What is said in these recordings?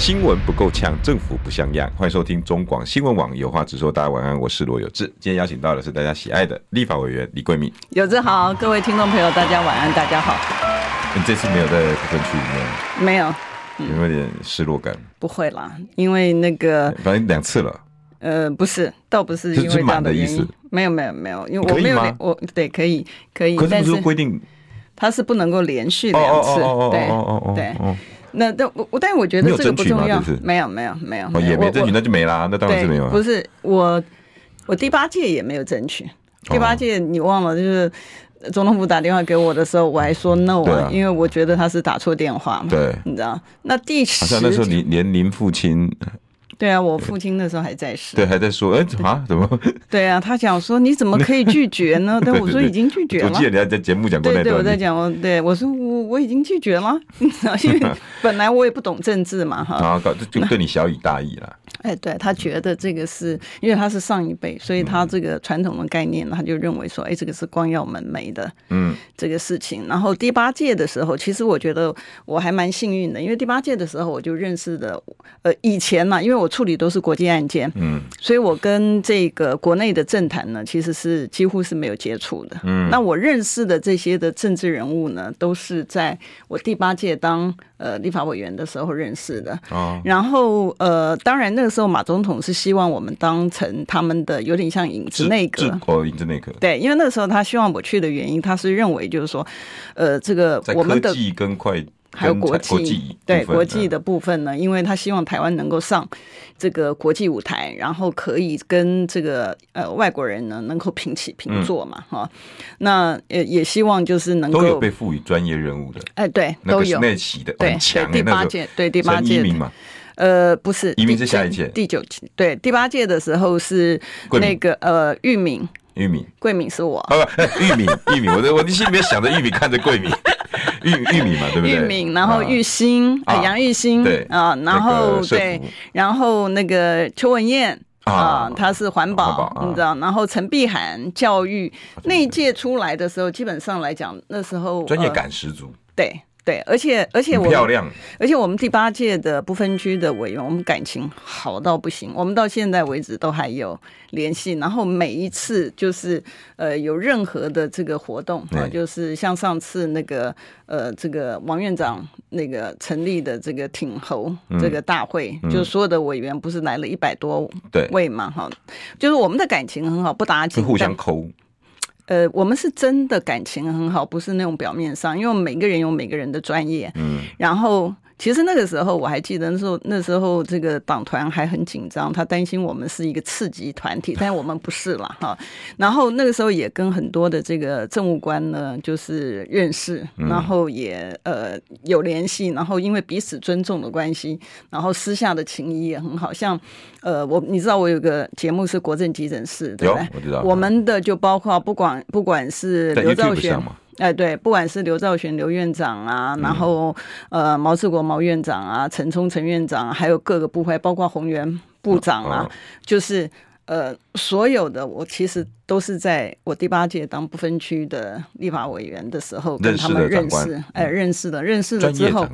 新闻不够呛，政府不像样。欢迎收听中广新闻网有话直说。大家晚安，我是罗有志。今天邀请到的是大家喜爱的立法委员李桂敏。有志好，各位听众朋友，大家晚安，大家好。你这次没有在不分区里面？没有，有没有点失落感？不会啦，因为那个反正两次了。呃，不是，倒不是因为这样的原因。是是的意思没有，没有，没有，因为我没有，我对可以可以，但是规定它是不能够连续两次。对对。那但我我但是我觉得这个不重要，没有没有没有，也没争取那就没啦，那当然是没有。不是我我第八届也没有争取，第八届你忘了就是总统府打电话给我的时候，我还说 no 啊，因为我觉得他是打错电话嘛，对，你知道？那第十，好像那时候连连您父亲。对啊，我父亲那时候还在世。对，还在说，哎，啊，怎么？对啊，他讲说，你怎么可以拒绝呢？但我说已经拒绝了。我记得你还在节目讲过那段。对对，我在讲，我对我说我我已经拒绝了，因为本来我也不懂政治嘛，哈。啊，搞就对你小以大义了。哎，对他觉得这个是因为他是上一辈，所以他这个传统的概念，他就认为说，哎，这个是光耀门楣的，嗯，这个事情。然后第八届的时候，其实我觉得我还蛮幸运的，因为第八届的时候我就认识的，呃，以前嘛，因为我。处理都是国际案件，嗯，所以我跟这个国内的政坛呢，其实是几乎是没有接触的，嗯。那我认识的这些的政治人物呢，都是在我第八届当呃立法委员的时候认识的，哦。然后呃，当然那个时候马总统是希望我们当成他们的有点像影子内阁，哦，影子内阁。对，因为那个时候他希望我去的原因，他是认为就是说，呃，这个我们的跟快。还有国际对国际的部分呢，因为他希望台湾能够上这个国际舞台，然后可以跟这个呃外国人呢能够平起平坐嘛，哈、嗯。那也也希望就是能够都有被赋予专业任务的，哎，对，都有那期的对第八届对第八届嘛，呃，不是移民是下一届第九届对第八届的时候是那个呃玉敏玉米桂敏是我玉米 玉米我在我心里面想着玉米看着桂敏。玉玉米嘛，对不对？玉米，然后玉兴，啊，杨玉兴，对啊，然后对，然后那个邱文燕啊，他是环保，你知道，然后陈碧涵教育那一届出来的时候，基本上来讲，那时候专业感十足，对。对，而且而且我漂亮，而且我们第八届的不分区的委员，我们感情好到不行，我们到现在为止都还有联系。然后每一次就是呃有任何的这个活动啊，就是像上次那个呃这个王院长那个成立的这个挺侯这个大会，嗯、就所有的委员不是来了一百多位嘛哈，就是我们的感情很好，不打紧，互相抠。呃，我们是真的感情很好，不是那种表面上，因为每个人有每个人的专业，嗯，然后。其实那个时候我还记得，那时候那时候这个党团还很紧张，他担心我们是一个次级团体，但我们不是了哈。然后那个时候也跟很多的这个政务官呢，就是认识，然后也呃有联系，然后因为彼此尊重的关系，然后私下的情谊也很好。像呃我你知道我有个节目是国政急诊室，对不对？我知道。我们的就包括不管不管是刘兆玄。哎，对，不管是刘兆玄刘院长啊，然后呃毛志国毛院长啊，陈冲陈院长，还有各个部会，包括洪源部长啊，哦、就是呃所有的我其实都是在我第八届当不分区的立法委员的时候跟他们认识，哎，认识的，认识了之后。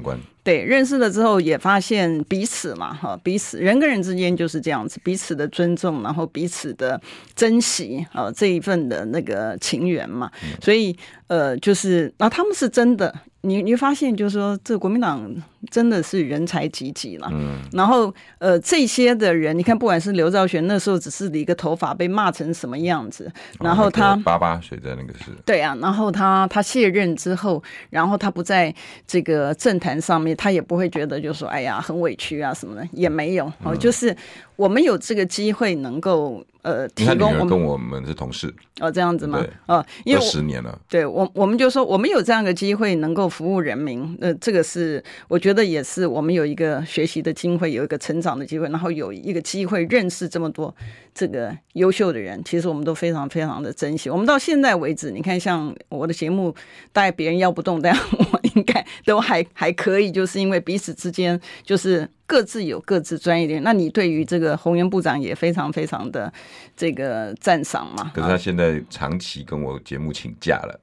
对，认识了之后也发现彼此嘛，哈，彼此人跟人之间就是这样子，彼此的尊重，然后彼此的珍惜啊，这一份的那个情缘嘛，所以呃，就是，然后他们是真的。你你发现就是说，这国民党真的是人才济济了。嗯。然后呃，这些的人，你看，不管是刘兆玄那时候只是理个头发，被骂成什么样子，然后他八八谁在那个是。对啊，然后他他卸任之后，然后他不在这个政坛上面，他也不会觉得就是说，哎呀，很委屈啊什么的，也没有。哦，就是我们有这个机会能够。呃，提供我们跟我们是同事哦，这样子吗？对哦，因为十年了，对我我们就说我们有这样的机会能够服务人民，呃，这个是我觉得也是我们有一个学习的机会，有一个成长的机会，然后有一个机会认识这么多这个优秀的人，其实我们都非常非常的珍惜。我们到现在为止，你看像我的节目，大概别人要不动，但 我应该都还还可以，就是因为彼此之间就是。各自有各自专业点，那你对于这个宏源部长也非常非常的这个赞赏嘛？可是他现在长期跟我节目请假了。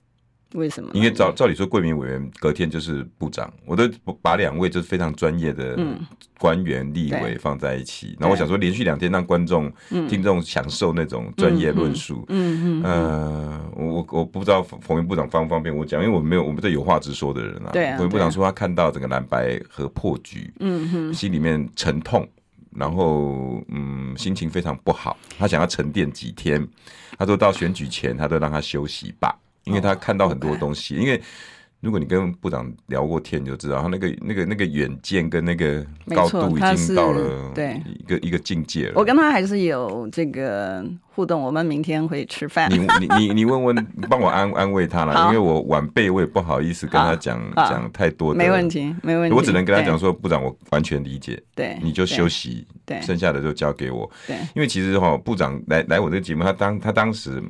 为什么？因为照照理说，贵民委员隔天就是部长，我都把两位就是非常专业的官员、立委放在一起。然后我想说，连续两天让观众、听众享受那种专业论述。嗯嗯。呃，我我不知道鸿源部长方不方便我讲，因为我没有我们这有话直说的人啊。对。鸿源部长说他看到整个蓝白和破局，嗯哼，心里面沉痛，然后嗯，心情非常不好，他想要沉淀几天。他说到选举前，他都让他休息吧。因为他看到很多东西，因为如果你跟部长聊过天，你就知道他那个那个那个远见跟那个高度已经到了对一个一个境界了。我跟他还是有这个互动，我们明天会吃饭。你你你你问问，帮我安安慰他了，因为我晚辈我也不好意思跟他讲讲太多的。没问题，没问题。我只能跟他讲说，部长我完全理解，对，你就休息，对，剩下的就交给我。对，因为其实哈，部长来来我这个节目，他当他当时。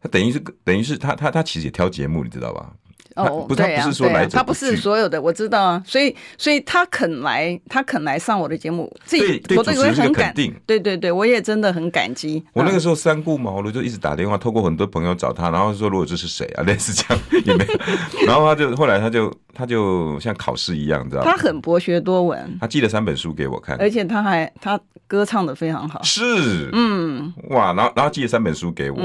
他等于是等于是他他他其实也挑节目，你知道吧？哦，不，他不是说来，他不是所有的，我知道啊。所以所以他肯来，他肯来上我的节目，这我对主持人很肯定。对对对，我也真的很感激。我那个时候三顾茅庐，就一直打电话，透过很多朋友找他，然后说如果这是谁啊，类似这样也没有。然后他就后来他就他就像考试一样，你知道吗？他很博学多闻，他寄了三本书给我看，而且他还他歌唱的非常好。是，嗯，哇，然后然后寄了三本书给我，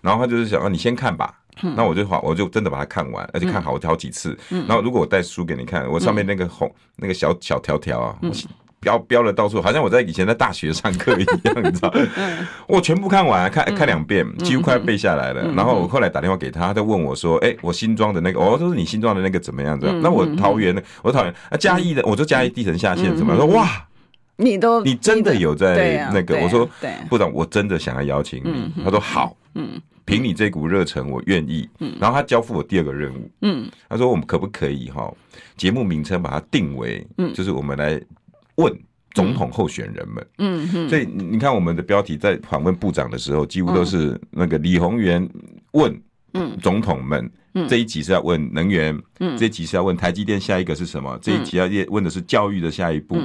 然后他就是想说你先看吧。那我就好，我就真的把它看完，而且看好好几次。然后如果我带书给你看，我上面那个红那个小小条条啊，标标了到处，好像我在以前在大学上课一样，你知道？我全部看完，看看两遍，几乎快要背下来了。然后我后来打电话给他，他就问我说：“哎，我新装的那个，哦，都是你新装的那个怎么样？子？那我桃园的，我桃园啊嘉义的，我就嘉义地层下线怎么样？说哇，你都你真的有在那个？我说部长，我真的想要邀请你。他说好，嗯。”凭你这股热忱，我愿意。嗯然后他交付我第二个任务。嗯，他说我们可不可以哈，节目名称把它定为，嗯就是我们来问总统候选人们。嗯嗯。所以你看我们的标题在访问部长的时候，几乎都是那个李宏源问总统们。这一集是要问能源，嗯这一集是要问台积电下一个是什么，这一集要问的是教育的下一步。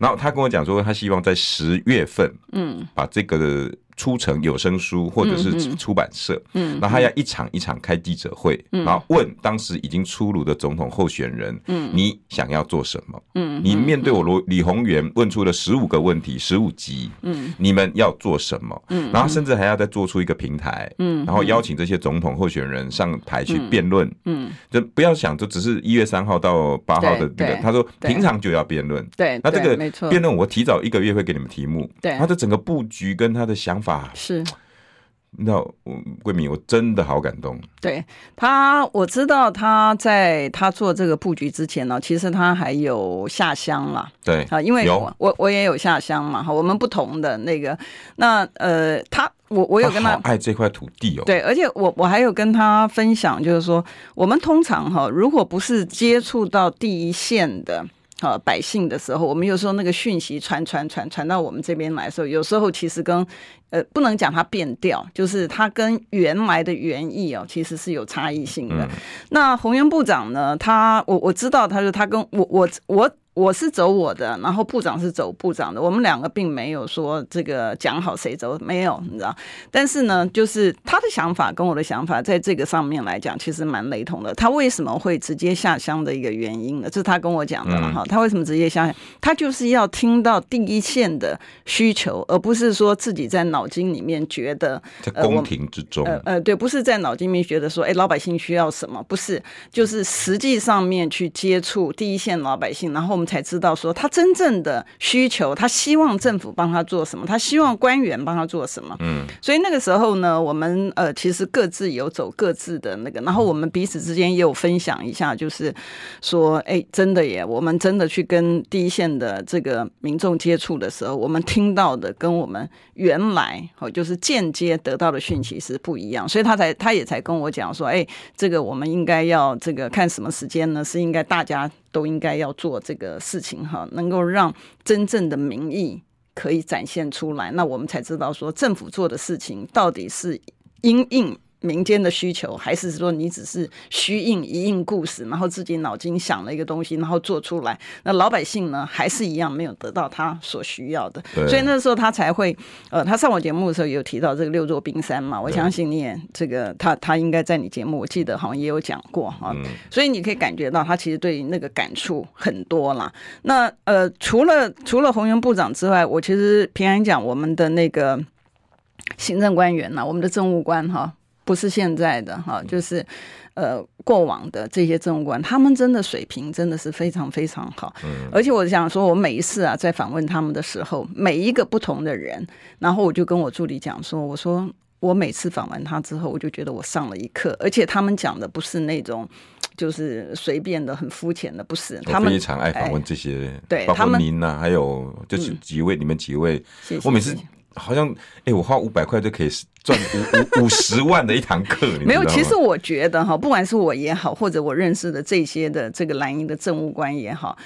然后他跟我讲说，他希望在十月份，嗯，把这个。出成有声书或者是出版社，嗯，然后他要一场一场开记者会，然后问当时已经出炉的总统候选人，嗯，你想要做什么？嗯，你面对我罗李鸿源问出了十五个问题，十五集，嗯，你们要做什么？嗯，然后甚至还要再做出一个平台，嗯，然后邀请这些总统候选人上台去辩论，嗯，就不要想就只是一月三号到八号的这个，他说平常就要辩论，对，那这个辩论我提早一个月会给你们题目，对，他的整个布局跟他的想法。是，你知道，贵民，我真的好感动。对他，我知道他在他做这个布局之前呢，其实他还有下乡了。对啊，因为我我我也有下乡嘛，哈，我们不同的那个，那呃，他我我有跟他，他爱这块土地哦。对，而且我我还有跟他分享，就是说，我们通常哈，如果不是接触到第一线的。呃，百姓的时候，我们有时候那个讯息传传传传到我们这边来的时候，有时候其实跟呃不能讲它变调，就是它跟原来的原意哦，其实是有差异性的。嗯、那洪源部长呢，他我我知道，他说他跟我我我。我是走我的，然后部长是走部长的，我们两个并没有说这个讲好谁走，没有，你知道。但是呢，就是他的想法跟我的想法在这个上面来讲，其实蛮雷同的。他为什么会直接下乡的一个原因呢？这是他跟我讲的了哈。他为什么直接下乡？他就是要听到第一线的需求，而不是说自己在脑筋里面觉得在宫廷之中，呃呃，对，不是在脑筋里面觉得说，哎，老百姓需要什么？不是，就是实际上面去接触第一线老百姓，然后我们。才知道说他真正的需求，他希望政府帮他做什么，他希望官员帮他做什么。嗯，所以那个时候呢，我们呃其实各自有走各自的那个，然后我们彼此之间也有分享一下，就是说，哎，真的耶，我们真的去跟第一线的这个民众接触的时候，我们听到的跟我们原来哦就是间接得到的讯息是不一样，所以他才他也才跟我讲说，哎，这个我们应该要这个看什么时间呢？是应该大家。都应该要做这个事情哈，能够让真正的民意可以展现出来，那我们才知道说政府做的事情到底是因应。民间的需求，还是说你只是虚应一应故事，然后自己脑筋想了一个东西，然后做出来？那老百姓呢，还是一样没有得到他所需要的。所以那时候他才会，呃，他上我节目的时候有提到这个六座冰山嘛。我相信你也这个他他应该在你节目，我记得好像也有讲过哈。所以你可以感觉到他其实对那个感触很多啦。那呃，除了除了洪源部长之外，我其实平安讲我们的那个行政官员呐，我们的政务官哈。不是现在的哈，就是呃过往的这些政务官，他们真的水平真的是非常非常好。嗯，而且我想说，我每一次啊在访问他们的时候，每一个不同的人，然后我就跟我助理讲说，我说我每次访问他之后，我就觉得我上了一课，而且他们讲的不是那种就是随便的、很肤浅的，不是。他们非常爱访问这些，哎、对，包括您呐、啊，还有就是几位，嗯、你们几位，谢谢我每次。好像哎、欸，我花五百块就可以赚五五五十万的一堂课？没有，其实我觉得哈，不管是我也好，或者我认识的这些的这个蓝营的政务官也好，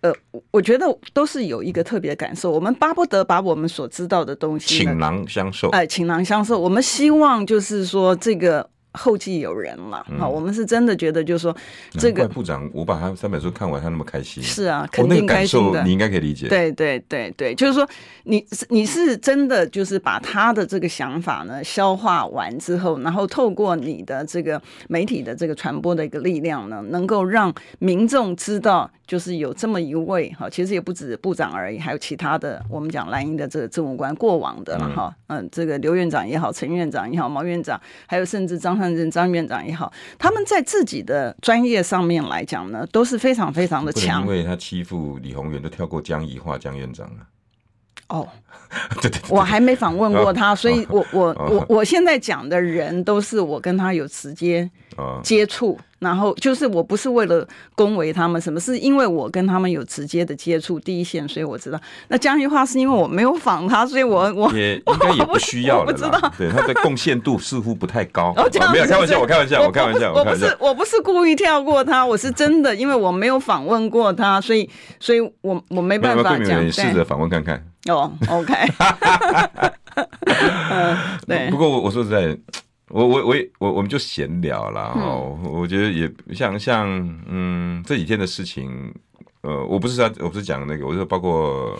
呃，我觉得都是有一个特别的感受。我们巴不得把我们所知道的东西倾囊相授，哎、呃，倾囊相授。我们希望就是说这个。后继有人了，好，我们是真的觉得，就是说，这个部长，我把他三本书看完，他那么开心，是啊，肯定开心的，你应该可以理解。对对对对，就是说，你你是真的就是把他的这个想法呢消化完之后，然后透过你的这个媒体的这个传播的一个力量呢，能够让民众知道，就是有这么一位哈，其实也不止部长而已，还有其他的我们讲蓝营的这个政务官过往的了哈，嗯，这个刘院长也好，陈院长也好，毛院长，还有甚至张。张院长也好，他们在自己的专业上面来讲呢，都是非常非常的强。因为他欺负李宏源，都跳过江宜桦江院长了。哦，对对，我还没访问过他，所以我我我我现在讲的人都是我跟他有直接接触。然后就是我不是为了恭维他们什么，是因为我跟他们有直接的接触，第一线，所以我知道。那江宜樺是因为我没有访他，所以我我也应该也不需要了。我不知道，对他的贡献度似乎不太高。哦，没有开玩笑，我开玩笑，我开玩笑，我不是我不是故意跳过他，我是真的，因为我没有访问过他，所以所以我我没办法讲。你试着访问看看。哦，OK。对。不过我我说实在。我我我也我我们就闲聊了哈，嗯、我觉得也像像嗯这几天的事情，呃，我不是在我不是讲那个，我是说包括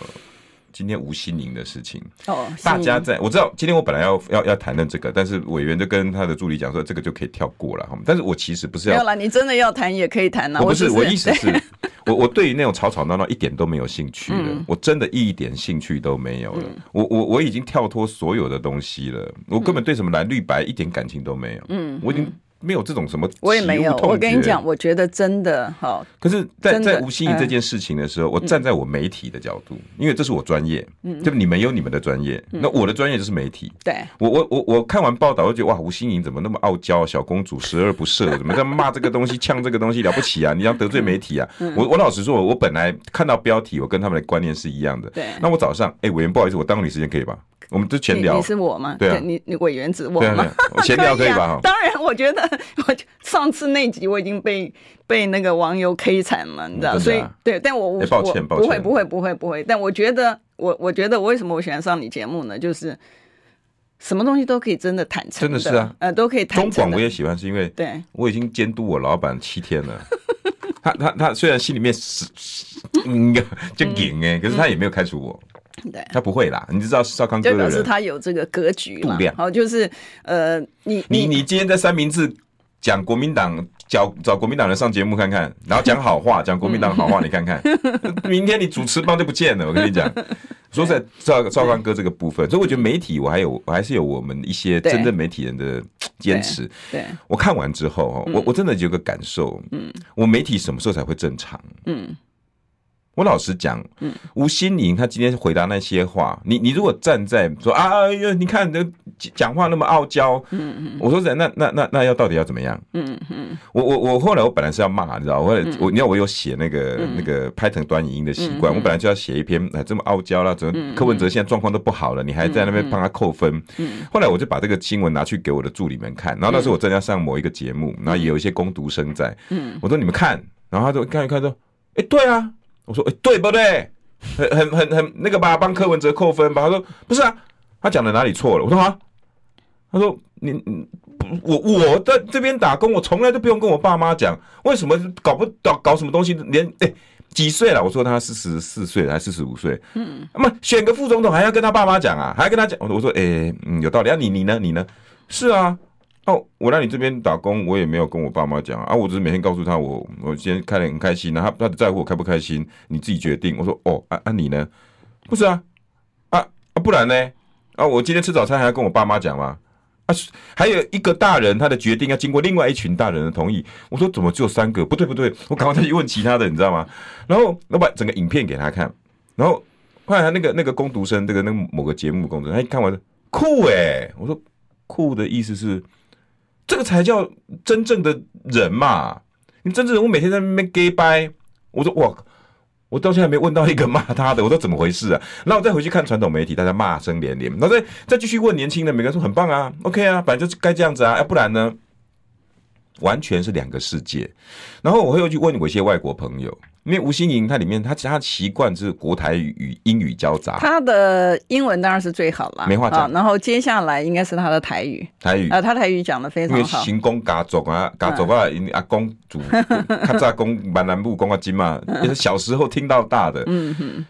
今天吴心凌的事情哦，大家在我知道今天我本来要要要谈论这个，但是委员就跟他的助理讲说这个就可以跳过了哈，但是我其实不是要，没有啦，你真的要谈也可以谈啊，我不是，我意思是。我我对于那种吵吵闹闹一点都没有兴趣了，嗯、我真的一点兴趣都没有了。嗯、我我我已经跳脱所有的东西了，我根本对什么蓝绿白一点感情都没有。嗯，我已经。没有这种什么，我也没有。我跟你讲，我觉得真的好。可是在，在在吴心怡这件事情的时候，嗯、我站在我媒体的角度，因为这是我专业，嗯，就你们有你们的专业，嗯、那我的专业就是媒体。对，我我我我看完报道，我觉得哇，吴心怡怎么那么傲娇，小公主，十恶不赦，怎么在骂这个东西，呛这个东西，了不起啊？你要得罪媒体啊？嗯、我我老实说，我本来看到标题，我跟他们的观念是一样的。对，那我早上，哎，委员不好意思，我耽误你时间可以吧？我们就闲聊，你是我吗？对，你你委员指我吗？闲聊可以吧？当然，我觉得 我上次那集我已经被被那个网友 K 惨了，你知道？所以对，但我我抱歉，抱歉，不会不会不会不会。但我觉得我我觉得我为什么我喜欢上你节目呢？就是什么东西都可以真的坦诚，真的是啊，呃，都可以坦诚。中广我也喜欢，是因为对我已经监督我老板七天了。他他他虽然心里面是应该就硬哎，可是他也没有开除我。对，他不会啦，你知道少康哥的人，就表示他有这个格局嘛。好，就是呃，你你你今天在三明治讲国民党，找找国民党人上节目看看，然后讲好话，讲国民党好话，你看看，明天你主持棒就不见了。我跟你讲，说在少少康哥这个部分，所以我觉得媒体我还有我还是有我们一些真正媒体人的坚持。对，我看完之后，我我真的有个感受，嗯，我媒体什么时候才会正常？嗯。我老实讲，嗯，吴心凌他今天回答那些话，你你如果站在说啊，哎呀，你看这讲话那么傲娇，嗯嗯，我说那那那那要到底要怎么样？嗯嗯，我我我后来我本来是要骂，你知道，我我你知道我有写那个那个拍成短影音的习惯，我本来就要写一篇，哎，这么傲娇啦，怎么柯文哲现在状况都不好了，你还在那边帮他扣分？嗯，后来我就把这个新闻拿去给我的助理们看，然后那时候我正要上某一个节目，然后也有一些攻读生在，嗯，我说你们看，然后他就看一看说，哎，对啊。我说，哎、欸，对不对？很、很、很、很那个吧，帮柯文哲扣分吧。他说，不是啊，他讲的哪里错了？我说啊，他说你，我我在这边打工，我从来都不用跟我爸妈讲，为什么搞不搞搞什么东西？连哎、欸、几岁了？我说他四十四岁还是四十五岁？嗯，那么选个副总统还要跟他爸妈讲啊？还要跟他讲？我说，哎、欸，嗯，有道理啊。你你呢？你呢？是啊。哦，我来你这边打工，我也没有跟我爸妈讲啊，我只是每天告诉他我我今天开得很开心，他他在乎我开不开心，你自己决定。我说哦，啊啊你呢？不是啊，啊啊不然呢？啊我今天吃早餐还要跟我爸妈讲吗？啊还有一个大人他的决定要经过另外一群大人的同意。我说怎么只有三个？不对不对，我赶快再去问其他的，你知道吗？然后我把整个影片给他看，然后后来他那个那个工读生，这个那个某个节目工读，他一看完酷哎、欸，我说酷的意思是。这个才叫真正的人嘛！你真正人，我每天在那边 gay 掰，我说哇，我到现在没问到一个骂他的，我说怎么回事啊？然后我再回去看传统媒体，大家骂声连连，然后再再继续问年轻的，每个人说很棒啊，OK 啊，反正就该这样子啊，要不然呢？完全是两个世界。然后我会又去问我一些外国朋友。因为吴欣莹她里面她其他习惯是国台语与英语交杂，她的英文当然是最好了，没话讲。然后接下来应该是她的台语，台语。啊，她台语讲的非常好。因为行宫家族啊，家族啊，阿公主，他在公闽南部公啊金嘛，也是小时候听到大的。嗯哼，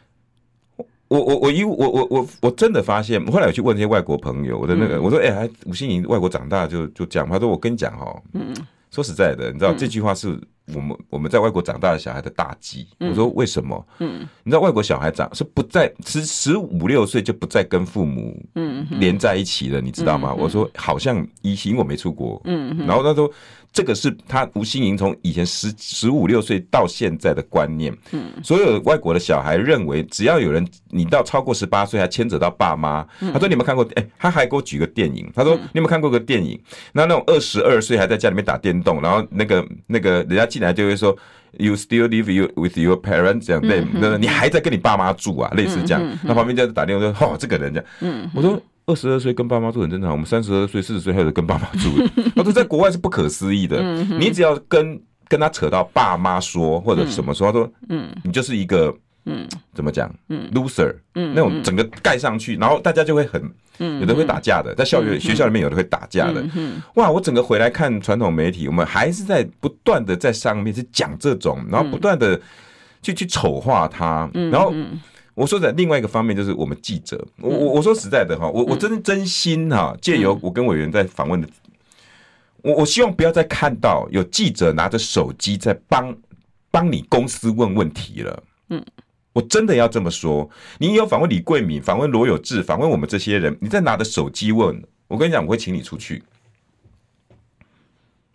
我我我一我我我我真的发现，后来我去问那些外国朋友，我的那个我说，哎，吴欣盈外国长大就就讲，他说我跟你讲哦，嗯，说实在的，你知道这句话是。我们我们在外国长大的小孩的大忌，我说为什么？嗯，你知道外国小孩长是不在十十五六岁就不再跟父母嗯连在一起了，你知道吗？我说好像以前我没出国，嗯，然后他说。这个是他吴心盈从以前十十五六岁到现在的观念。嗯，所有外国的小孩认为，只要有人你到超过十八岁还牵扯到爸妈，他说你有没有看过？哎，他还给我举个电影，他说你有没有看过个电影？那那种二十二岁还在家里面打电动，然后那个那个人家进来就会说，You still live you with your parents？这样对，那你还在跟你爸妈住啊？类似这样。那旁边就在打电话说，哦，这个人家，嗯，我说。二十二岁跟爸妈住很正常，我们三十二岁、四十岁还有跟爸妈住，他说在国外是不可思议的。你只要跟跟他扯到爸妈说或者什么说，他说，嗯，你就是一个，嗯，怎么讲，嗯，loser，嗯，那种整个盖上去，然后大家就会很，有的会打架的，在校园学校里面有的会打架的。哇，我整个回来看传统媒体，我们还是在不断的在上面是讲这种，然后不断的去去丑化他，然后。我说的另外一个方面就是我们记者，我我我说实在的哈，我我真真心哈，借由我跟委员在访问的，我我希望不要再看到有记者拿着手机在帮帮你公司问问题了。嗯，我真的要这么说，你有访问李桂敏、访问罗有志、访问我们这些人，你在拿着手机问，我跟你讲，我会请你出去。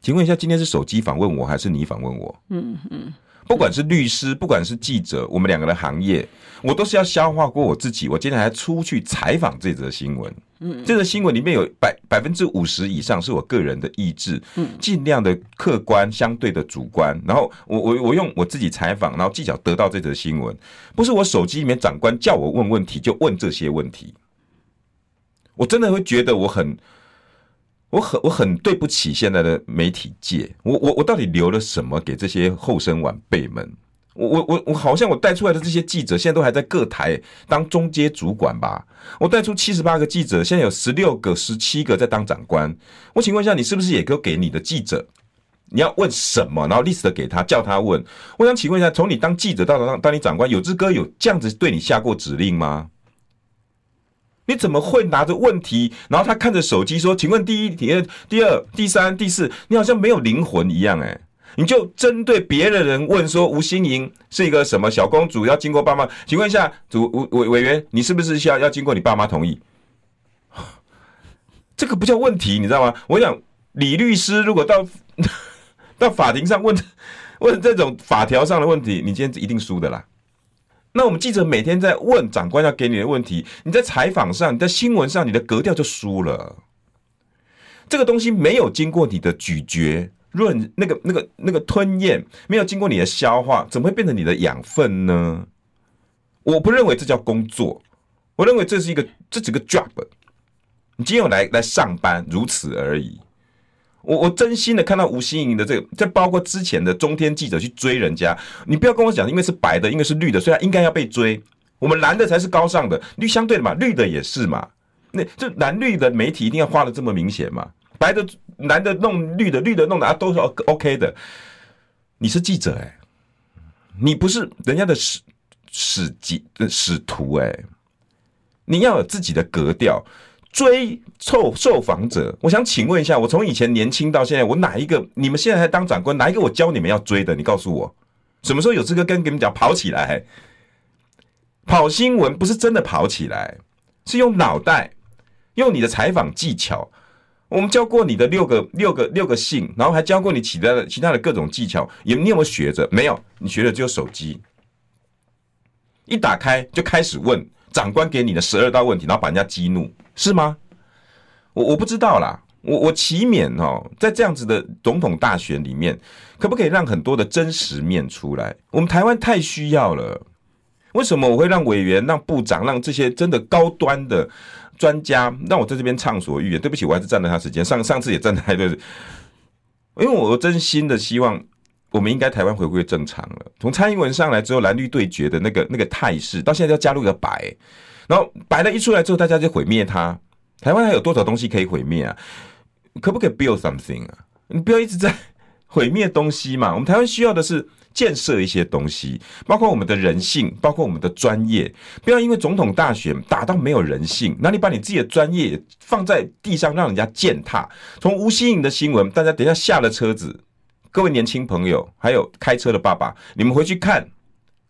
请问一下，今天是手机访问我还是你访问我？嗯嗯。不管是律师，不管是记者，我们两个的行业，我都是要消化过我自己。我今天还出去采访这则新闻，嗯，这则新闻里面有百百分之五十以上是我个人的意志，嗯，尽量的客观，相对的主观。然后我我我用我自己采访，然后技巧得到这则新闻，不是我手机里面长官叫我问问题就问这些问题，我真的会觉得我很。我很我很对不起现在的媒体界，我我我到底留了什么给这些后生晚辈们？我我我我好像我带出来的这些记者，现在都还在各台当中阶主管吧？我带出七十八个记者，现在有十六个、十七个在当长官。我请问一下，你是不是也给给你的记者？你要问什么？然后 list 给他，叫他问。我想请问一下，从你当记者到当当你长官，有志哥有这样子对你下过指令吗？你怎么会拿着问题，然后他看着手机说：“请问第一、第二、第二、第三、第四，你好像没有灵魂一样。”哎，你就针对别的人问说：“吴欣莹是一个什么小公主，要经过爸妈？请问一下主委委员，你是不是需要要经过你爸妈同意？”这个不叫问题，你知道吗？我想李律师如果到 到法庭上问问这种法条上的问题，你今天一定输的啦。那我们记者每天在问长官要给你的问题，你在采访上、你在新闻上，你的格调就输了。这个东西没有经过你的咀嚼、润那个、那个、那个吞咽，没有经过你的消化，怎么会变成你的养分呢？我不认为这叫工作，我认为这是一个，这几个 job。你今天有来来上班，如此而已。我我真心的看到吴欣盈的这个，这包括之前的中天记者去追人家，你不要跟我讲，因为是白的，因为是绿的，所以他应该要被追。我们蓝的才是高尚的，绿相对的嘛，绿的也是嘛。那这蓝绿的媒体一定要画的这么明显嘛？白的蓝的弄绿的，绿的弄的啊，都是 OK 的。你是记者哎、你不是人家的使使记使徒哎、你要有自己的格调。追受受访者，我想请问一下，我从以前年轻到现在，我哪一个你们现在还当长官，哪一个我教你们要追的？你告诉我，什么时候有资格跟你们讲跑起来？跑新闻不是真的跑起来，是用脑袋，用你的采访技巧。我们教过你的六个六个六个姓，然后还教过你其他的其他的各种技巧，有你有没有学着？没有，你学的只有手机，一打开就开始问长官给你的十二道问题，然后把人家激怒。是吗？我我不知道啦。我我期勉哦，在这样子的总统大选里面，可不可以让很多的真实面出来？我们台湾太需要了。为什么我会让委员、让部长、让这些真的高端的专家，让我在这边畅所欲言？对不起，我还是占了他时间。上上次也占了太多，因为我真心的希望，我们应该台湾回归正常了。从蔡英文上来之后，蓝绿对决的那个那个态势，到现在要加入一个白。然后白了一出来之后，大家就毁灭它。台湾还有多少东西可以毁灭啊？可不可以 build something 啊？你不要一直在毁灭东西嘛。我们台湾需要的是建设一些东西，包括我们的人性，包括我们的专业。不要因为总统大选打到没有人性，那你把你自己的专业放在地上，让人家践踏。从吴欣盈的新闻，大家等一下下了车子，各位年轻朋友，还有开车的爸爸，你们回去看。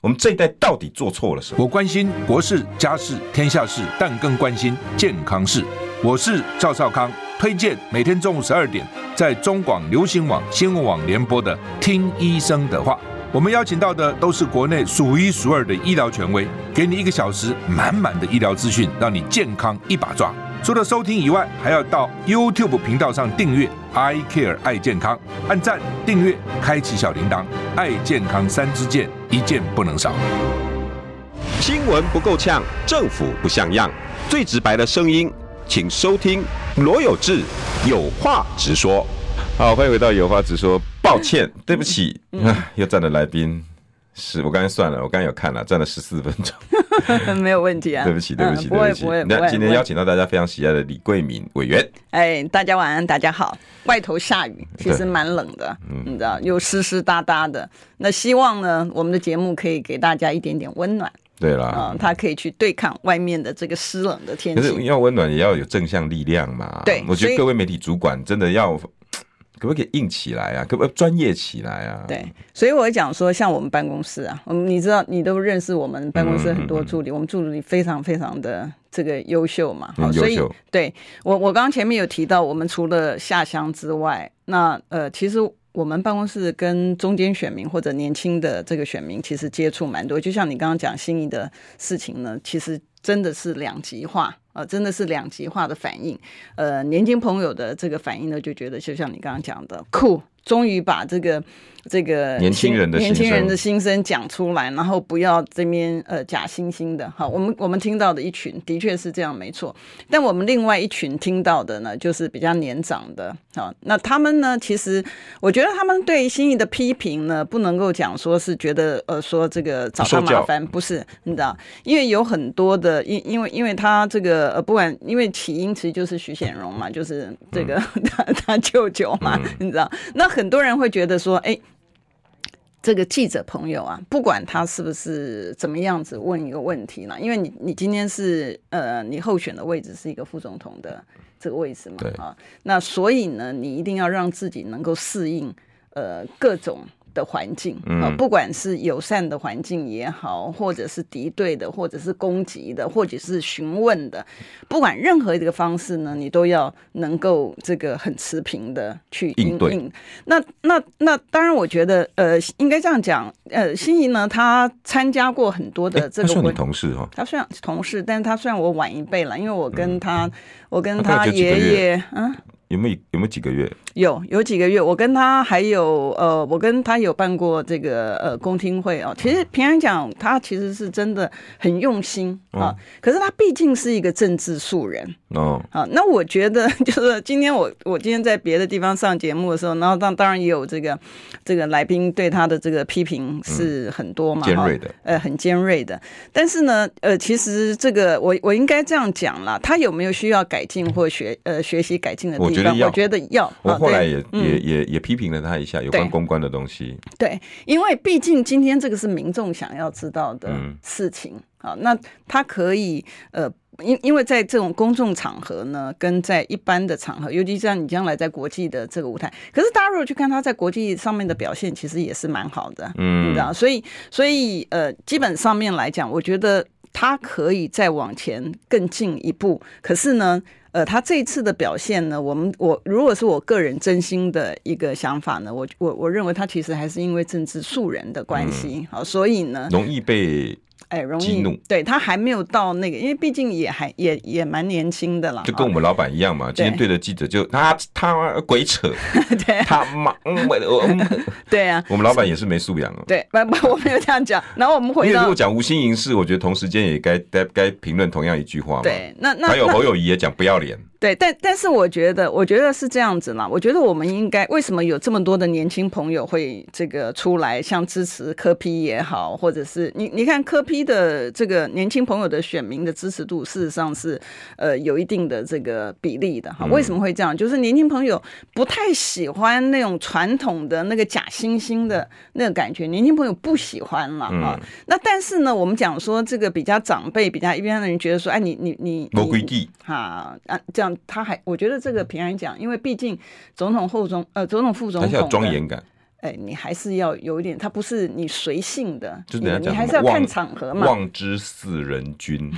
我们这一代到底做错了什么？我关心国事、家事、天下事，但更关心健康事。我是赵少康，推荐每天中午十二点在中广流行网、新闻网联播的《听医生的话》。我们邀请到的都是国内数一数二的医疗权威，给你一个小时满满的医疗资讯，让你健康一把抓。除了收听以外，还要到 YouTube 频道上订阅 I Care 爱健康，按赞、订阅、开启小铃铛，爱健康三支箭，一件不能少。新闻不够呛，政府不像样，最直白的声音，请收听罗有志有话直说。好，欢迎回到有话直说。抱歉，对不起，啊，又站了来宾。是我刚才算了，我刚才有看了，站了十四分钟，没有问题啊。对不起，对不起，对不起。那今天邀请到大家非常喜爱的李桂敏委员。哎，大家晚安，大家好。外头下雨，其实蛮冷的，你知道，又湿湿哒哒的。那希望呢，我们的节目可以给大家一点点温暖。对啦，嗯，他可以去对抗外面的这个湿冷的天气。可是要温暖，也要有正向力量嘛。对，我觉得各位媒体主管真的要。可不可以硬起来啊？可不可以专业起来啊？对，所以我会讲说，像我们办公室啊，我们你知道，你都认识我们办公室很多助理，嗯嗯嗯，我们助理非常非常的这个优秀嘛。好，所以对我我刚刚前面有提到，我们除了下乡之外，那呃，其实我们办公室跟中间选民或者年轻的这个选民其实接触蛮多。就像你刚刚讲心仪的事情呢，其实真的是两极化。呃，真的是两极化的反应。呃，年轻朋友的这个反应呢，就觉得就像你刚刚讲的，酷，终于把这个。这个年轻人的年轻人的心声讲出来，然后不要这边呃假惺惺的哈。我们我们听到的一群的确是这样，没错。但我们另外一群听到的呢，就是比较年长的啊。那他们呢，其实我觉得他们对心仪的批评呢，不能够讲说是觉得呃说这个找他麻烦，不是你知道？因为有很多的因因为因为他这个呃不管因为起因其实就是徐显荣嘛，就是这个、嗯、他他舅舅嘛，嗯、你知道？那很多人会觉得说，哎。这个记者朋友啊，不管他是不是怎么样子问一个问题呢？因为你你今天是呃，你候选的位置是一个副总统的这个位置嘛，啊，那所以呢，你一定要让自己能够适应呃各种的环境啊，不管是友善的环境也好，或者是敌对的，或者是攻击的，或者是询问的，不管任何一个方式呢，你都要能够这个很持平的去应对。那那那当然，我觉得呃，应该这样讲，呃，心怡呢，他参加过很多的这个，他算你同事哈，他算同事，但是他算我晚一辈了，因为我跟他，嗯、我跟他爷爷，嗯。有没有有没有几个月？有有几个月，我跟他还有呃，我跟他有办过这个呃公听会哦。其实平安讲，他其实是真的很用心啊。可是他毕竟是一个政治素人哦。啊，那我觉得 就是今天我我今天在别的地方上节目的时候，然后当当然也有这个这个来宾对他的这个批评是很多嘛，尖锐的，呃，很尖锐的。但是呢，呃，其实这个我我应该这样讲啦，他有没有需要改进或学呃学习改进的地方？我觉得要，我后来也也也也批评了他一下有关公关的东西。对，因为毕竟今天这个是民众想要知道的事情啊。那他可以呃，因因为在这种公众场合呢，跟在一般的场合，尤其像你将来在国际的这个舞台，可是大家如果去看他在国际上面的表现，其实也是蛮好的，嗯，你知道，所以所以呃，基本上面来讲，我觉得他可以再往前更进一步。可是呢，呃，他这一次的表现呢，我们我如果是我个人真心的一个想法呢，我我我认为他其实还是因为政治素人的关系，好，所以呢，容易被。哎，容易怒，对他还没有到那个，因为毕竟也还也也蛮年轻的啦，就跟我们老板一样嘛。今天对着记者就他他鬼扯，对，他妈，对啊，我们老板也是没素养哦。对，不不，我没有这样讲。然后我们回到，如果讲吴欣盈事，我觉得同时间也该该该评论同样一句话嘛。对，那那还有侯友谊也讲不要脸。对，但但是我觉得，我觉得是这样子嘛。我觉得我们应该为什么有这么多的年轻朋友会这个出来，像支持科批也好，或者是你你看科批的这个年轻朋友的选民的支持度，事实上是呃有一定的这个比例的哈。为什么会这样？就是年轻朋友不太喜欢那种传统的那个假惺惺的那个感觉，年轻朋友不喜欢了哈。那但是呢，我们讲说这个比较长辈、比较一般的人觉得说，哎，你你你没规矩哈啊这样。他还，我觉得这个平安讲，因为毕竟总统、后总呃，总统、副总统，要庄严感。哎，你还是要有一点，他不是你随性的，就是你，你还是要看场合嘛。望之四人君，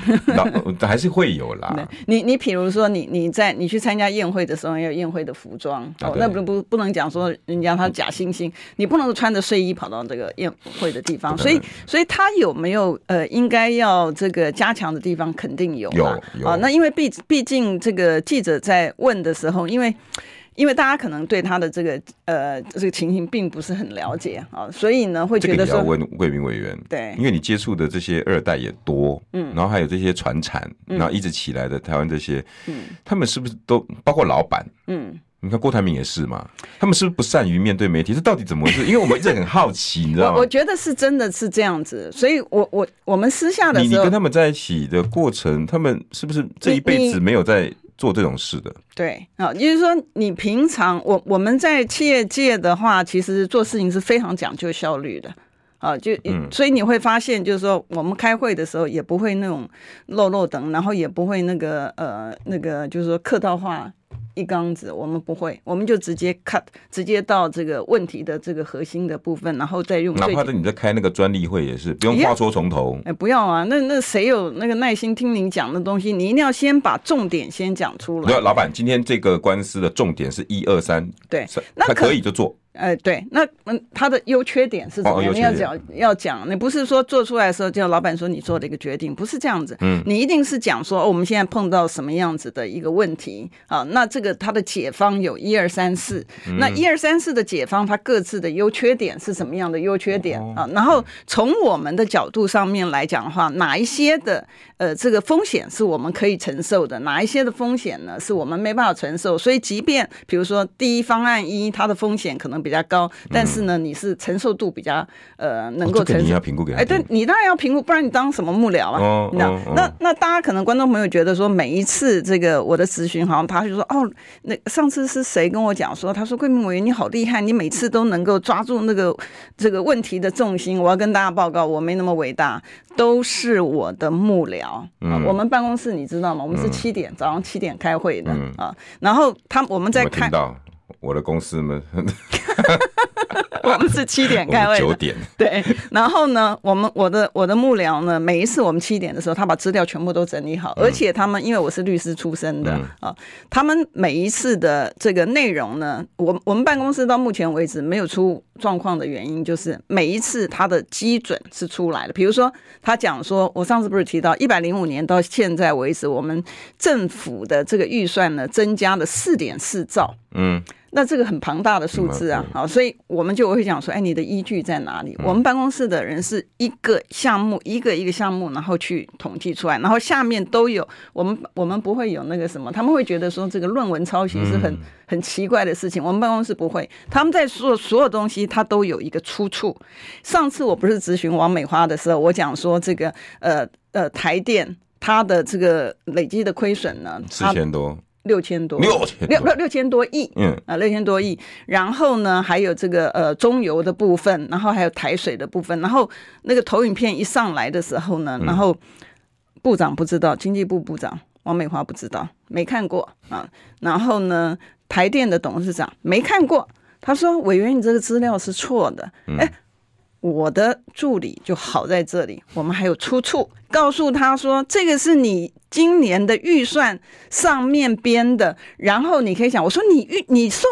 还是会有啦。你你比如说，你你在你去参加宴会的时候，要宴会的服装，哦，那不不不能讲说人家他假惺惺，你不能穿着睡衣跑到这个宴会的地方。所以所以他有没有呃应该要这个加强的地方，肯定有有啊。那因为毕毕竟这个记者在问的时候，因为。因为大家可能对他的这个呃这个情形并不是很了解啊，所以呢会觉得说，要问贵民委员，对，因为你接触的这些二代也多，嗯，然后还有这些传产，然后一直起来的台湾这些，嗯，他们是不是都包括老板，嗯，你看郭台铭也是嘛，他们是不是不善于面对媒体？这到底怎么回事？因为我们一直很好奇，你知道吗？我觉得是真的是这样子，所以我我我们私下的时候，你你跟他们在一起的过程，他们是不是这一辈子没有在？做这种事的，对啊，也就是说，你平常我我们在企业界的话，其实做事情是非常讲究效率的啊，就所以你会发现，就是说，我们开会的时候也不会那种漏漏等，然后也不会那个呃那个就是说客套话。一缸子，我们不会，我们就直接 cut，直接到这个问题的这个核心的部分，然后再用。哪怕是你在开那个专利会也是，不用话说从头。哎，不要啊，那那谁有那个耐心听你讲的东西？你一定要先把重点先讲出来。老板，今天这个官司的重点是一二三，对，那可，可以就做。哎，对，那嗯，他的优缺点是什么？你要讲要讲，你不是说做出来的时候就老板说你做的一个决定，不是这样子。嗯，你一定是讲说，哦，我们现在碰到什么样子的一个问题啊？那这个它的解方有一二三四，那一二三四的解方，它各自的优缺点是什么样的优缺点啊？然后从我们的角度上面来讲的话，哪一些的呃这个风险是我们可以承受的？哪一些的风险呢是我们没办法承受？所以，即便比如说第一方案一，它的风险可能比较高，但是呢，你是承受度比较呃能够承受。哦、你要评估给他。哎，对，你当然要评估，不然你当什么幕僚啊？哦、你知道？哦、那那大家可能观众朋友觉得说，每一次这个我的咨询，好像他就说哦，那上次是谁跟我讲说，他说桂明委员你好厉害，你每次都能够抓住那个这个问题的重心。我要跟大家报告，我没那么伟大，都是我的幕僚。嗯，我们办公室你知道吗？我们是七点、嗯、早上七点开会的、嗯、啊，然后他我们在看。我的公司们 我们是七点开会，九点。对，然后呢，我们我的我的幕僚呢，每一次我们七点的时候，他把资料全部都整理好，而且他们因为我是律师出身的啊，他们每一次的这个内容呢，我我们办公室到目前为止没有出状况的原因，就是每一次他的基准是出来的。比如说，他讲说，我上次不是提到一百零五年到现在为止，我们政府的这个预算呢，增加了四点四兆。嗯。那这个很庞大的数字啊，好，所以我们就会讲说，哎，你的依据在哪里？我们办公室的人是一个项目一个一个项目，然后去统计出来，然后下面都有我们我们不会有那个什么，他们会觉得说这个论文抄袭是很很奇怪的事情，我们办公室不会，他们在说所有东西，他都有一个出处。上次我不是咨询王美花的时候，我讲说这个呃呃台电它的这个累积的亏损呢，四千多。六千多，六六六千多亿，嗯啊，六千多亿。然后呢，还有这个呃中油的部分，然后还有台水的部分。然后那个投影片一上来的时候呢，然后部长不知道，经济部部长王美华不知道，没看过啊。然后呢，台电的董事长没看过，他说委员，你这个资料是错的。哎，我的助理就好在这里，我们还有出处，告诉他说这个是你。今年的预算上面编的，然后你可以想，我说你预你送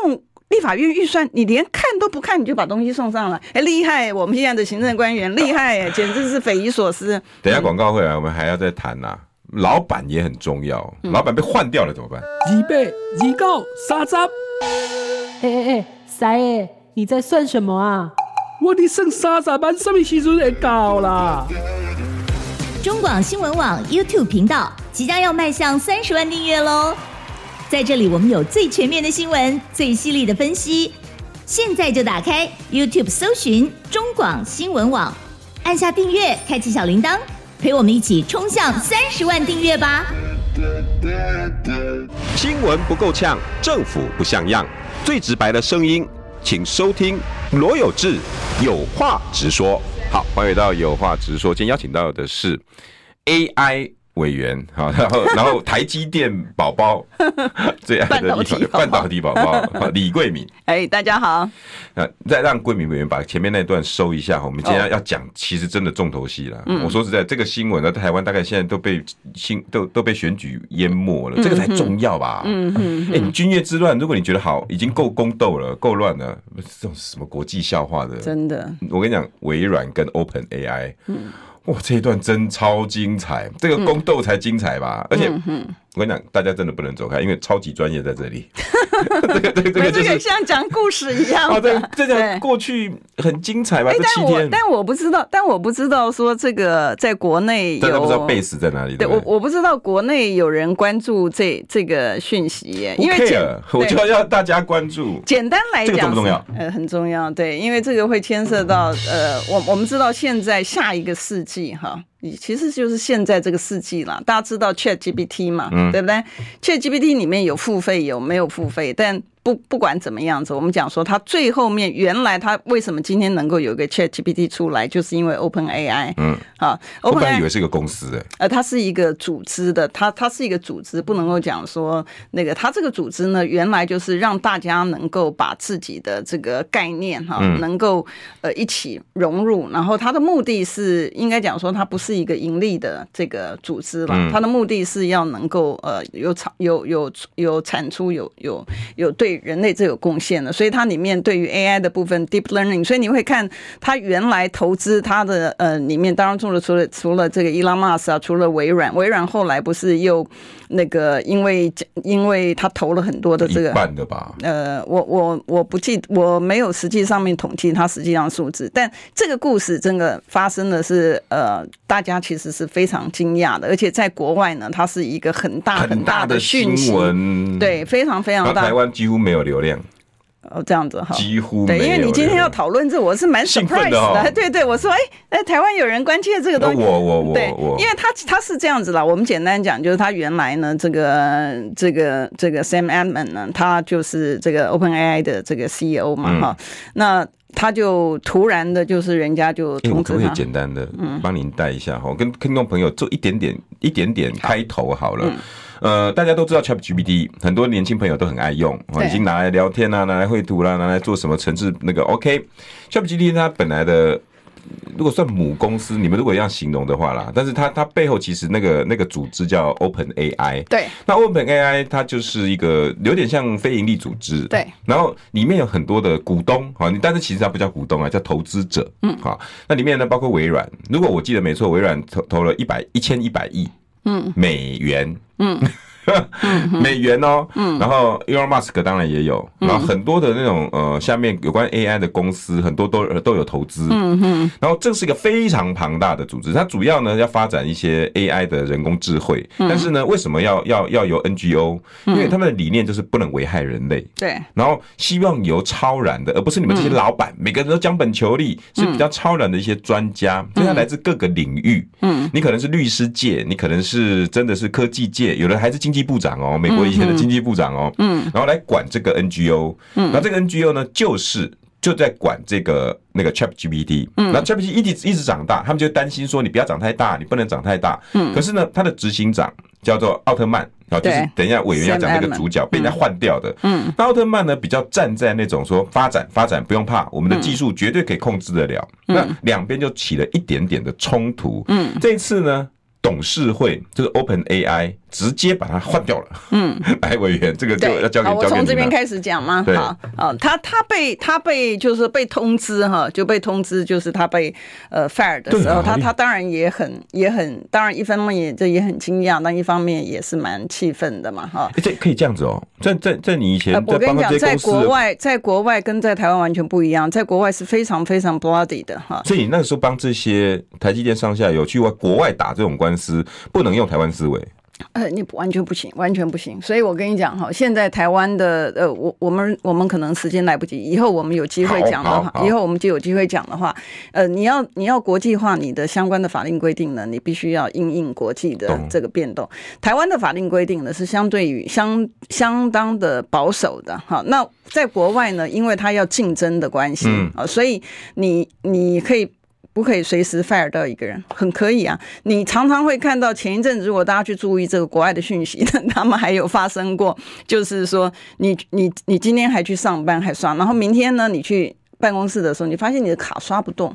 立法院预算，你连看都不看，你就把东西送上来，哎，厉害！我们现在的行政官员 厉害，简直是匪夷所思。等一下广告回来，我们还要再谈呐。老板也很重要，老板被换掉了怎么办？二八二九三十。哎哎哎，三爷，你在算什么啊？我的剩三十万，什么时阵会到啦？中广新闻网 YouTube 频道。即将要迈向三十万订阅喽！在这里，我们有最全面的新闻，最犀利的分析。现在就打开 YouTube 搜寻中广新闻网，按下订阅，开启小铃铛，陪我们一起冲向三十万订阅吧！新闻不够呛，政府不像样，最直白的声音，请收听罗有志有话直说。好，欢迎回到有话直说。今天邀请到的是 AI。委员好，然后 然后台积电宝宝 最爱的半导体宝宝 李桂敏，哎，大家好。那再让桂敏委员把前面那段收一下，我们今天要讲，其实真的重头戏了。我说实在，这个新闻呢，台湾大概现在都被新都都被选举淹没了，这个才重要吧？嗯嗯。哎，你军乐之乱，如果你觉得好，已经够宫斗了，够乱了，这种什么国际笑话的，真的。我跟你讲，微软跟 Open AI，嗯。哇，这一段真超精彩，这个宫斗才精彩吧？嗯、而且。我跟你讲，大家真的不能走开，因为超级专业在这里。这个、这个、这个就是像讲故事一样。哦，对，这个过去很精彩吧？这七天。但我但我不知道，但我不知道说这个在国内有，大家不知道 base 在哪里。对，我我不知道国内有人关注这这个讯息耶。因为我就要大家关注。简单来讲，这个重不重要？呃，很重要。对，因为这个会牵涉到呃，我我们知道现在下一个世纪哈。其实就是现在这个世纪了，大家知道 ChatGPT 嘛，嗯、对不对？ChatGPT 里面有付费，有没有付费？但不不管怎么样子，我们讲说它最后面原来它为什么今天能够有一个 ChatGPT 出来，就是因为 OpenAI。嗯，好，OpenAI 以为是一个公司诶，呃，它是一个组织的，它它是一个组织，不能够讲说那个它这个组织呢，原来就是让大家能够把自己的这个概念哈，能够呃一起融入，然后它的目的是应该讲说它不是一个盈利的这个组织了，它的目的是要能够呃有产有有有产出有有有对。人类最有贡献的，所以它里面对于 AI 的部分 deep learning，所以你会看它原来投资它的呃里面，当然除了除了除了这个伊拉马斯啊，除了微软，微软后来不是又那个因为因为他投了很多的这个一半的吧？呃，我我我不记我没有实际上面统计它实际上数字，但这个故事真的发生的是呃，大家其实是非常惊讶的，而且在国外呢，它是一个很大很大的讯息，对，非常非常大，台湾几乎。没有流量。哦，这样子哈，几乎对，因为你今天要讨论这，我是蛮 surprise 的，的。对对，我说哎哎，台湾有人关切这个东西，我我我对，因为他他是这样子啦，我们简单讲，就是他原来呢，这个这个这个 Sam Altman 呢，他就是这个 OpenAI 的这个 CEO 嘛哈，嗯、那他就突然的，就是人家就通知他。欸、我可不可以简单的帮您带一下哈？跟听众朋友做一点点、一点点开头好了。呃，大家都知道 ChatGPT，很多年轻朋友都很爱用，已经拿来聊天啦，拿来绘图啦，拿来做什么城市那个 OK，ChatGPT 它本来的。如果算母公司，你们如果要形容的话啦，但是它它背后其实那个那个组织叫 Open AI，对，那 Open AI 它就是一个有点像非盈利组织，对，然后里面有很多的股东，好，但是其实它不叫股东啊，叫投资者，嗯，好，那里面呢包括微软，如果我记得没错，微软投投了一百一千一百亿，嗯，美元，嗯。美元哦，嗯，然后 Elon Musk 当然也有，然后很多的那种呃，下面有关 AI 的公司，很多都都有投资，嗯嗯，然后这是一个非常庞大的组织，它主要呢要发展一些 AI 的人工智慧，但是呢，为什么要要要由 NGO？因为他们的理念就是不能危害人类，对，然后希望由超然的，而不是你们这些老板，每个人都将本求利，是比较超然的一些专家，所以他来自各个领域，嗯，你可能是律师界，你可能是真的是科技界，有的还是经济部长哦，美国以前的经济部长哦，嗯，然后来管这个 NGO，嗯，那这个 NGO 呢，就是就在管这个那个 ChatGPT，嗯，那 ChatGPT 一直一直长大，他们就担心说你不要长太大，你不能长太大，嗯，可是呢，他的执行长叫做奥特曼，啊，就是等一下委员要讲那个主角被人家换掉的，嗯，那奥特曼呢比较站在那种说发展发展不用怕，我们的技术绝对可以控制得了，那两边就起了一点点的冲突，嗯，这一次呢。董事会就是 Open AI 直接把它换掉了。嗯，白 委员，这个就要交给。好，我从这边开始讲吗？对好，啊，他他被他被就是被通知哈，就被通知就是他被呃 fire 的时候，他他当然也很也很当然一方面也这也很惊讶，但一方面也是蛮气愤的嘛哈。这可以这样子哦，在在在你以前，我跟你讲，在国外在国外跟在台湾完全不一样，在国外是非常非常 bloody 的哈。所以你那个时候帮这些台积电上下游去外国外打这种官司。不能用台湾思维，呃，你完全不行，完全不行。所以我跟你讲哈，现在台湾的呃，我我们我们可能时间来不及，以后我们有机会讲的话，以后我们就有机会讲的话，呃，你要你要国际化你的相关的法令规定呢，你必须要应应国际的这个变动。台湾的法令规定呢是相对于相相当的保守的哈。那在国外呢，因为它要竞争的关系啊，所以你你可以。不可以随时 fire 掉一个人，很可以啊。你常常会看到前一阵子，如果大家去注意这个国外的讯息，他们还有发生过，就是说你你你今天还去上班还刷，然后明天呢，你去办公室的时候，你发现你的卡刷不动。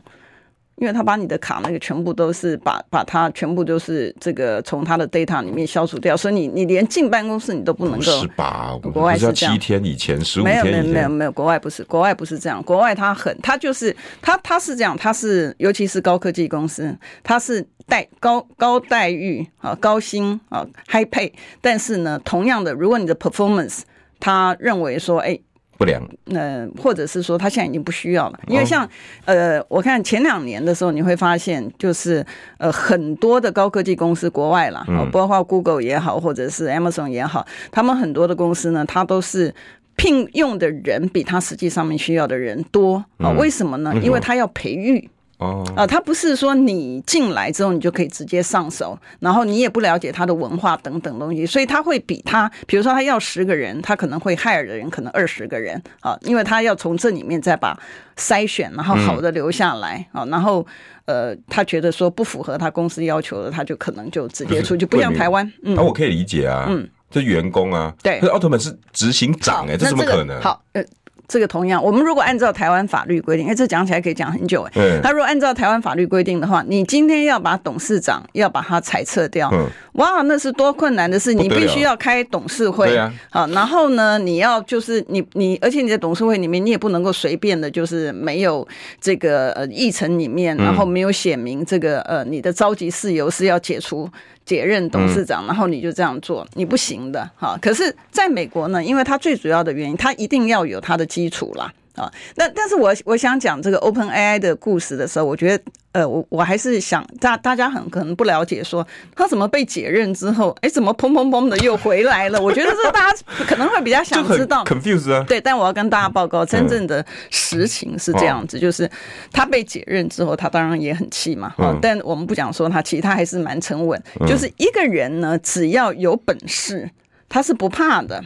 因为他把你的卡那个全部都是把把它全部都是这个从他的 data 里面消除掉，所以你你连进办公室你都不能够。是吧？国外是这样。七天以前，十五天。没有没有没有没有，国外不是国外不是这样，国外他很他就是他他是这样，他是尤其是高科技公司，他是待高高待遇啊高薪啊 high pay，但是呢，同样的，如果你的 performance，他认为说哎。不良，呃，或者是说他现在已经不需要了，因为像呃，我看前两年的时候，你会发现就是呃，很多的高科技公司国外了，包括 Google 也好，或者是 Amazon 也好，他们很多的公司呢，他都是聘用的人比他实际上面需要的人多啊？为什么呢？因为他要培育。哦，啊，他不是说你进来之后你就可以直接上手，然后你也不了解他的文化等等东西，所以他会比他，比如说他要十个人，他可能会 hire 的人可能二十个人啊，因为他要从这里面再把筛选，然后好的留下来啊，然后呃，他觉得说不符合他公司要求的，他就可能就直接出去，不像台湾，嗯，那我可以理解啊，嗯，这员工啊，对，可是奥特曼是执行长哎，这怎么可能？好，呃。这个同样，我们如果按照台湾法律规定，哎，这讲起来可以讲很久哎。他如果按照台湾法律规定的话，你今天要把董事长要把他裁撤掉，哇，那是多困难的事！你必须要开董事会，好，然后呢，你要就是你你，而且你在董事会里面，你也不能够随便的，就是没有这个呃议程里面，然后没有写明这个呃你的召集事由是要解除。解任董事长，然后你就这样做，你不行的哈。可是在美国呢，因为它最主要的原因，它一定要有它的基础啦。啊，那但是我我想讲这个 Open AI 的故事的时候，我觉得，呃，我我还是想大大家很可能不了解，说他怎么被解任之后，哎，怎么砰砰砰的又回来了？我觉得这大家可能会比较想知道，confuse 啊。对，但我要跟大家报告，真正的实情是这样子，就是他被解任之后，他当然也很气嘛。啊，但我们不讲说他气，他还是蛮沉稳。就是一个人呢，只要有本事，他是不怕的。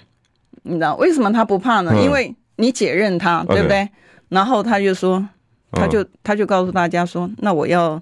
你知道为什么他不怕呢？因为你解任他，对不对？然后他就说，他就他就告诉大家说，那我要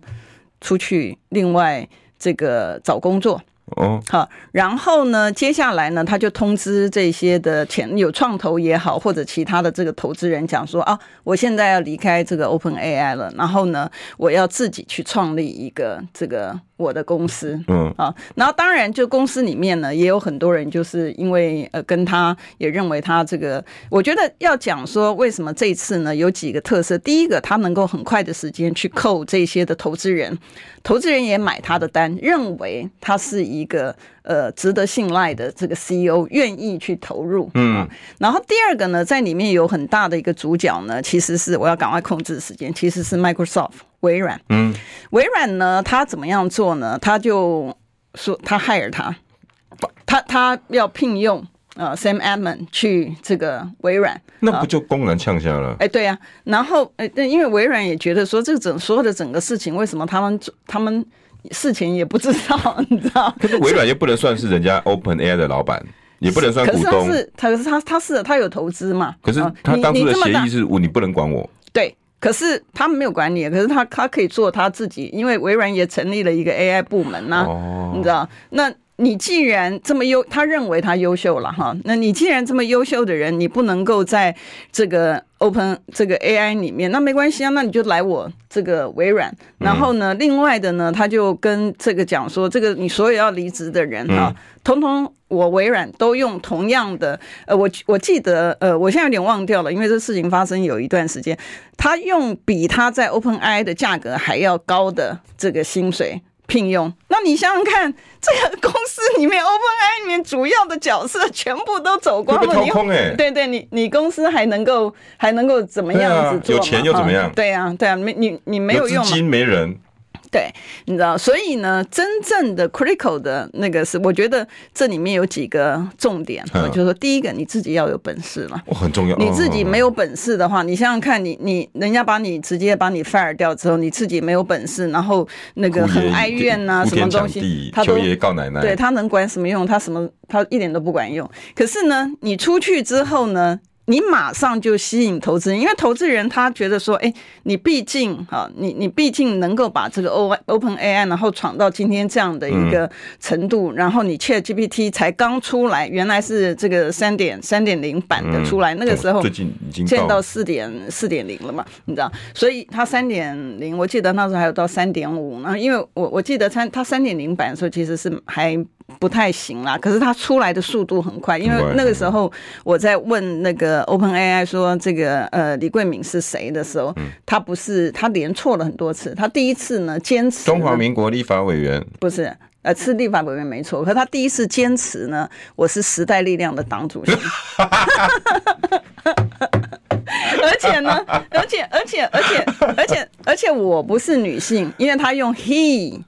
出去另外这个找工作。哦，好，然后呢，接下来呢，他就通知这些的潜有创投也好，或者其他的这个投资人讲说啊，我现在要离开这个 Open AI 了，然后呢，我要自己去创立一个这个。我的公司，嗯啊，然后当然，就公司里面呢，也有很多人，就是因为呃，跟他也认为他这个，我觉得要讲说为什么这次呢，有几个特色。第一个，他能够很快的时间去扣这些的投资人，投资人也买他的单，认为他是一个呃值得信赖的这个 CEO，愿意去投入，嗯。然后第二个呢，在里面有很大的一个主角呢，其实是我要赶快控制时间，其实是 Microsoft。微软，嗯，微软呢，他怎么样做呢？他就说他 hire 他，他他要聘用啊、呃、Sam Altman 去这个微软，那不就公然呛下了？哎、呃，对呀、啊，然后哎，因为微软也觉得说这个整所有的整个事情，为什么他们他们事情也不知道，你知道？可是微软又不能算是人家 Open AI 的老板，也不能算股东，是，可是他他是他有投资嘛？可是他当初的协议是我你不能管我，对。可是他没有管理，可是他他可以做他自己，因为微软也成立了一个 AI 部门呐、啊，oh. 你知道？那你既然这么优，他认为他优秀了哈，那你既然这么优秀的人，你不能够在这个 Open 这个 AI 里面，那没关系啊，那你就来我这个微软。然后呢，另外的呢，他就跟这个讲说，这个你所有要离职的人啊，通通。我微软都用同样的，呃，我我记得，呃，我现在有点忘掉了，因为这事情发生有一段时间，他用比他在 OpenAI 的价格还要高的这个薪水聘用。那你想想看，这个公司里面 OpenAI 里面主要的角色全部都走光了，你对对，你你公司还能够还能够怎么样子做？有钱又怎么样？对呀、啊、对呀、啊，没你你没有用，资金没人。对，你知道，所以呢，真正的 critical 的那个是，我觉得这里面有几个重点，嗯、就是说，第一个，你自己要有本事了，哦，很重要。你自己没有本事的话，你想想看，你你人家把你直接把你 fire 掉之后，你自己没有本事，然后那个很哀怨呐、啊，什么东西，他都求爷告奶奶，对他能管什么用？他什么他一点都不管用。可是呢，你出去之后呢？你马上就吸引投资人，因为投资人他觉得说，哎，你毕竟哈，你你毕竟能够把这个 O Open AI 然后闯到今天这样的一个程度，然后你 Chat GPT 才刚出来，原来是这个三点三点零版的出来，那个时候最近已经见到四点四点零了嘛，你知道，所以它三点零，我记得那时候还有到三点五，那因为我我记得它它三点零版的时候其实是还。不太行啦，可是它出来的速度很快，因为那个时候我在问那个 OpenAI 说这个呃李贵敏是谁的时候，他不是他连错了很多次，他第一次呢坚持中华民国立法委员不是呃是立法委员没错，可他第一次坚持呢我是时代力量的党主席，而且呢而且而且而且而且而且我不是女性，因为他用 he。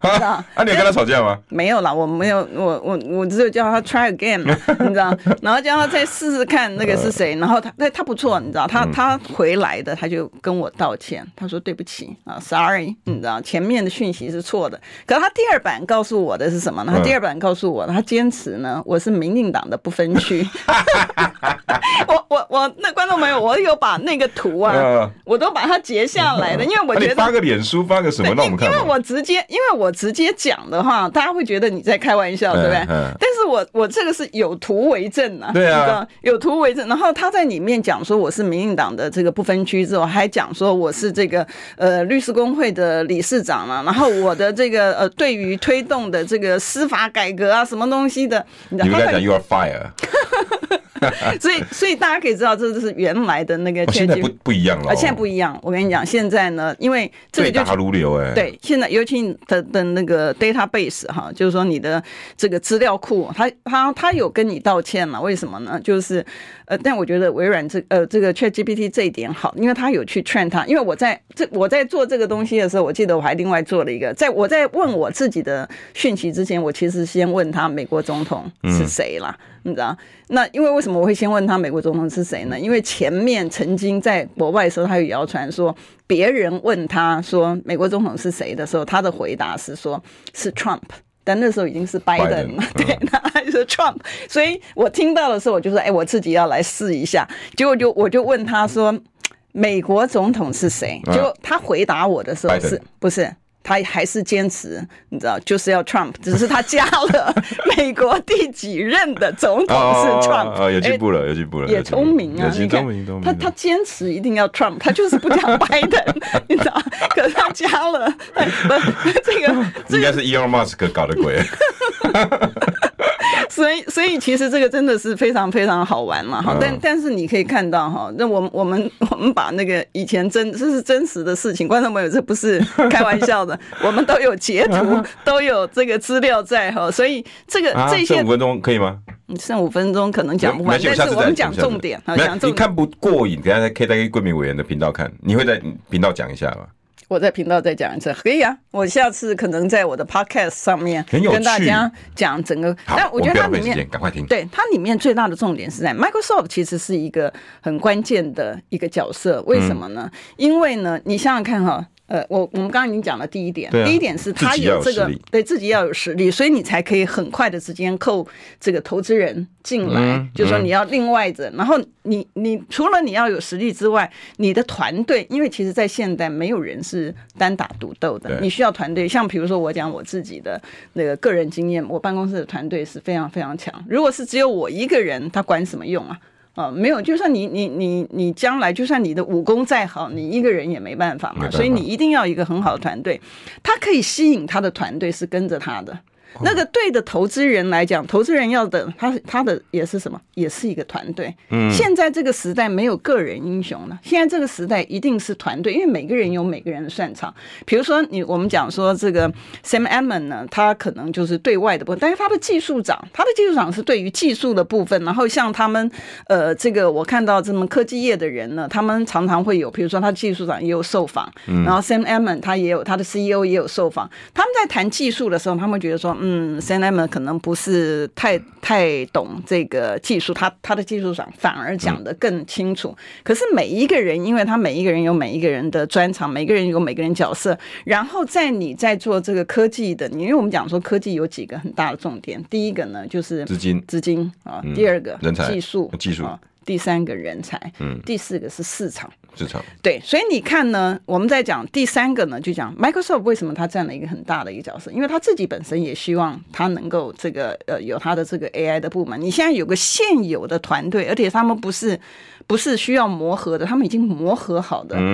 啊，啊，你有跟他吵架吗？没有啦，我没有，我我我只有叫他 try again 嘛，你知道，然后叫他再试试看那个是谁，然后他那他不错，你知道，他他回来的，他就跟我道歉，他说对不起啊，sorry，你知道，前面的讯息是错的，可是他第二版告诉我的是什么呢？他第二版告诉我，他坚持呢，我是民进党的不分区。我我我那观众朋友，我有把那个图啊，我都把它截下来的，因为我觉得发个脸书发个什么让我们看，因为我直接因为我。直接讲的话，大家会觉得你在开玩笑，对不对？但是我我这个是有图为证啊，对啊，有图为证。然后他在里面讲说我是民进党的这个不分区之后，还讲说我是这个呃律师工会的理事长了。然后我的这个呃对于推动的这个司法改革啊，什么东西的，你们在讲 you are fire。所以所以大家可以知道，这就是原来的那个。现在不不一样了，现在不一样。我跟你讲，现在呢，因为这个就对答如流哎，对，现在尤其的的。那个 database 哈，就是说你的这个资料库，他他他有跟你道歉了，为什么呢？就是呃，但我觉得微软这呃这个 ChatGPT 这一点好，因为他有去 train 他，因为我在这我在做这个东西的时候，我记得我还另外做了一个，在我在问我自己的讯息之前，我其实先问他美国总统是谁啦，嗯、你知道？那因为为什么我会先问他美国总统是谁呢？因为前面曾经在国外的时候，他有谣传说。别人问他说美国总统是谁的时候，他的回答是说是 Trump，但那时候已经是拜登了。对，那他就说 Trump。所以我听到的时候，我就说，哎，我自己要来试一下。结果就我就问他说，美国总统是谁？就他回答我的时候是不是？他还是坚持，你知道，就是要 Trump，只是他加了 美国第几任的总统是 Trump，哦，有进步了，有进步了，也聪明啊，你看他他坚持一定要 Trump，他就是不讲 拜登，你知道，可是他加了，不，这个应该是 Elon Musk 搞的鬼。所以，所以其实这个真的是非常非常好玩嘛，哈！但但是你可以看到哈，那我们我们 我们把那个以前真这是真实的事情，观众朋友这不是开玩笑的，我们都有截图，都有这个资料在哈，所以这个这些剩五分钟可以吗？剩五分钟可能讲不完，但是我们讲重点，讲重点。你看不过瘾，等下可以在桂民委员的频道看，你会在频道讲一下吗？我在频道再讲一次，可以啊。我下次可能在我的 podcast 上面跟大家讲整个。但我觉得它里面，赶快听。对，它里面最大的重点是在 Microsoft 其实是一个很关键的一个角色。为什么呢？嗯、因为呢，你想想看哈。呃，我我们刚刚已经讲了第一点，第一点是他有这个对自己要有实力，所以你才可以很快的时间扣这个投资人进来，就说你要另外的，然后你你除了你要有实力之外，你的团队，因为其实在现代没有人是单打独斗的，你需要团队。像比如说我讲我自己的那个个人经验，我办公室的团队是非常非常强。如果是只有我一个人，他管什么用啊？啊，没有，就算你你你你将来，就算你的武功再好，你一个人也没办法嘛。所以你一定要一个很好的团队，他可以吸引他的团队是跟着他的。那个对的投资人来讲，投资人要的他他的也是什么？也是一个团队。嗯，现在这个时代没有个人英雄了，现在这个时代一定是团队，因为每个人有每个人的擅长。比如说你我们讲说这个 Sam Altman 呢，他可能就是对外的部分，但是他的技术长，他的技术长是对于技术的部分。然后像他们呃，这个我看到这么科技业的人呢，他们常常会有，比如说他技术长也有受访，然后 Sam Altman 他也有他的 CEO 也有受访，他们在谈技术的时候，他们觉得说。嗯 Altman 可能不是太太懂这个技术，他他的技术上反而讲得更清楚。可是每一个人，因为他每一个人有每一个人的专长，每个人有每个人角色。然后在你在做这个科技的，你因为我们讲说科技有几个很大的重点，第一个呢就是资金，资金啊，第二个人才、技术、技术。第三个人才，嗯，第四个是市场，市场对，所以你看呢，我们在讲第三个呢，就讲 Microsoft 为什么它占了一个很大的一个角色，因为他自己本身也希望它能够这个呃有它的这个 AI 的部门。你现在有个现有的团队，而且他们不是不是需要磨合的，他们已经磨合好的。